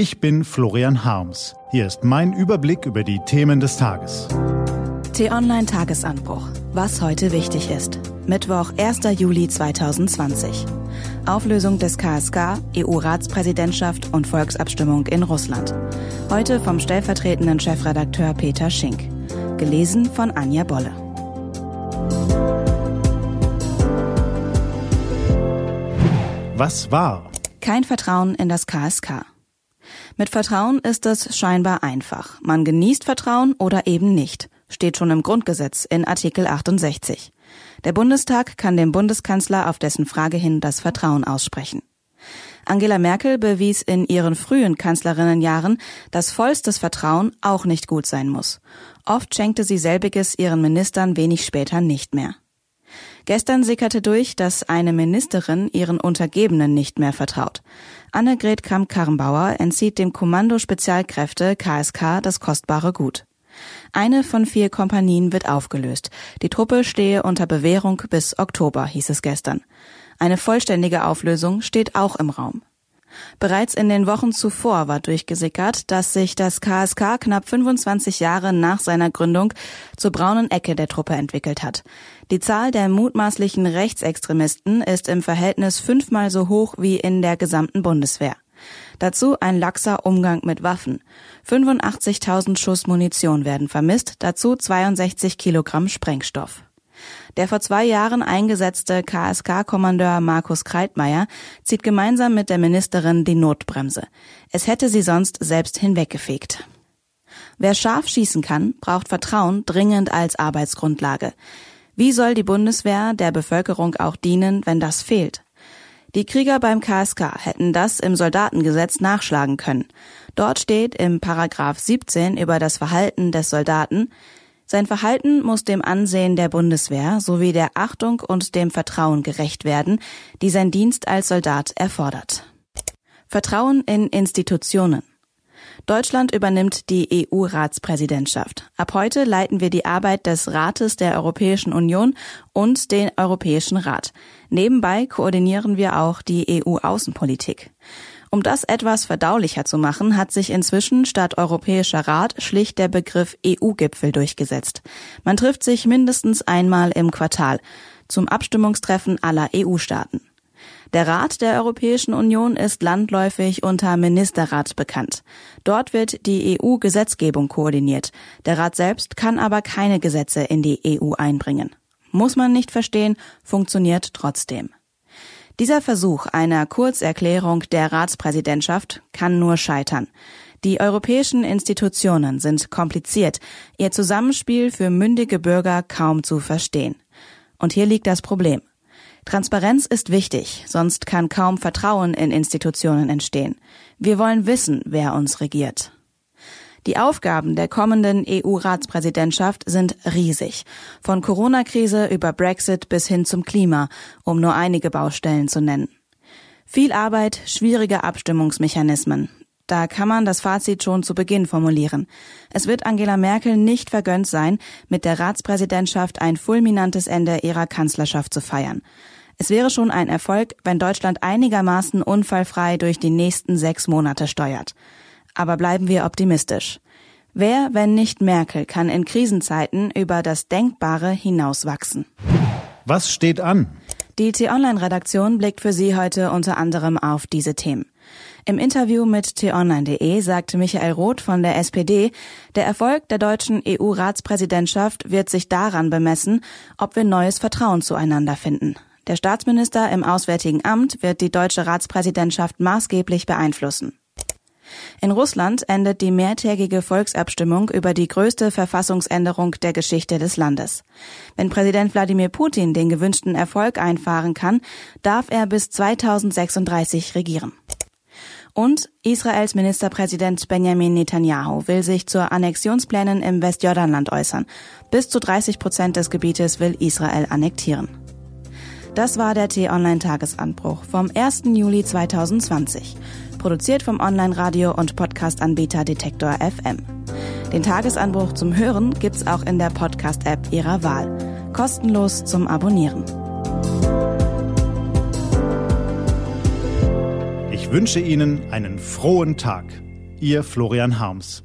Ich bin Florian Harms. Hier ist mein Überblick über die Themen des Tages. T-Online Tagesanbruch. Was heute wichtig ist. Mittwoch, 1. Juli 2020. Auflösung des KSK, EU-Ratspräsidentschaft und Volksabstimmung in Russland. Heute vom stellvertretenden Chefredakteur Peter Schink. Gelesen von Anja Bolle. Was war? Kein Vertrauen in das KSK. Mit Vertrauen ist es scheinbar einfach. Man genießt Vertrauen oder eben nicht. Steht schon im Grundgesetz in Artikel 68. Der Bundestag kann dem Bundeskanzler auf dessen Frage hin das Vertrauen aussprechen. Angela Merkel bewies in ihren frühen Kanzlerinnenjahren, dass vollstes Vertrauen auch nicht gut sein muss. Oft schenkte sie selbiges ihren Ministern wenig später nicht mehr. Gestern sickerte durch, dass eine Ministerin ihren Untergebenen nicht mehr vertraut. Annegret Kramp-Karrenbauer entzieht dem Kommando Spezialkräfte KSK das kostbare Gut. Eine von vier Kompanien wird aufgelöst. Die Truppe stehe unter Bewährung bis Oktober, hieß es gestern. Eine vollständige Auflösung steht auch im Raum. Bereits in den Wochen zuvor war durchgesickert, dass sich das KSK knapp 25 Jahre nach seiner Gründung zur braunen Ecke der Truppe entwickelt hat. Die Zahl der mutmaßlichen Rechtsextremisten ist im Verhältnis fünfmal so hoch wie in der gesamten Bundeswehr. Dazu ein laxer Umgang mit Waffen. 85.000 Schuss Munition werden vermisst, dazu 62 Kilogramm Sprengstoff. Der vor zwei Jahren eingesetzte KSK-Kommandeur Markus Kreitmeier zieht gemeinsam mit der Ministerin die Notbremse. Es hätte sie sonst selbst hinweggefegt. Wer scharf schießen kann, braucht Vertrauen dringend als Arbeitsgrundlage. Wie soll die Bundeswehr der Bevölkerung auch dienen, wenn das fehlt? Die Krieger beim KSK hätten das im Soldatengesetz nachschlagen können. Dort steht im Paragraph 17 über das Verhalten des Soldaten, sein Verhalten muss dem Ansehen der Bundeswehr sowie der Achtung und dem Vertrauen gerecht werden, die sein Dienst als Soldat erfordert. Vertrauen in Institutionen. Deutschland übernimmt die EU-Ratspräsidentschaft. Ab heute leiten wir die Arbeit des Rates der Europäischen Union und den Europäischen Rat. Nebenbei koordinieren wir auch die EU-Außenpolitik. Um das etwas verdaulicher zu machen, hat sich inzwischen statt Europäischer Rat schlicht der Begriff EU-Gipfel durchgesetzt. Man trifft sich mindestens einmal im Quartal zum Abstimmungstreffen aller EU-Staaten. Der Rat der Europäischen Union ist landläufig unter Ministerrat bekannt. Dort wird die EU-Gesetzgebung koordiniert. Der Rat selbst kann aber keine Gesetze in die EU einbringen. Muss man nicht verstehen, funktioniert trotzdem. Dieser Versuch einer Kurzerklärung der Ratspräsidentschaft kann nur scheitern. Die europäischen Institutionen sind kompliziert, ihr Zusammenspiel für mündige Bürger kaum zu verstehen. Und hier liegt das Problem. Transparenz ist wichtig, sonst kann kaum Vertrauen in Institutionen entstehen. Wir wollen wissen, wer uns regiert. Die Aufgaben der kommenden EU-Ratspräsidentschaft sind riesig. Von Corona-Krise über Brexit bis hin zum Klima, um nur einige Baustellen zu nennen. Viel Arbeit, schwierige Abstimmungsmechanismen. Da kann man das Fazit schon zu Beginn formulieren. Es wird Angela Merkel nicht vergönnt sein, mit der Ratspräsidentschaft ein fulminantes Ende ihrer Kanzlerschaft zu feiern. Es wäre schon ein Erfolg, wenn Deutschland einigermaßen unfallfrei durch die nächsten sechs Monate steuert. Aber bleiben wir optimistisch. Wer, wenn nicht Merkel, kann in Krisenzeiten über das Denkbare hinauswachsen? Was steht an? Die T-Online-Redaktion blickt für Sie heute unter anderem auf diese Themen. Im Interview mit t-online.de sagte Michael Roth von der SPD, der Erfolg der deutschen EU-Ratspräsidentschaft wird sich daran bemessen, ob wir neues Vertrauen zueinander finden. Der Staatsminister im Auswärtigen Amt wird die deutsche Ratspräsidentschaft maßgeblich beeinflussen. In Russland endet die mehrtägige Volksabstimmung über die größte Verfassungsänderung der Geschichte des Landes. Wenn Präsident Wladimir Putin den gewünschten Erfolg einfahren kann, darf er bis 2036 regieren. Und Israels Ministerpräsident Benjamin Netanyahu will sich zur Annexionsplänen im Westjordanland äußern. Bis zu 30 Prozent des Gebietes will Israel annektieren. Das war der T-Online-Tagesanbruch vom 1. Juli 2020 produziert vom Online-Radio- und Podcast-Anbieter Detektor FM. Den Tagesanbruch zum Hören gibt's auch in der Podcast-App Ihrer Wahl. Kostenlos zum Abonnieren. Ich wünsche Ihnen einen frohen Tag. Ihr Florian Harms.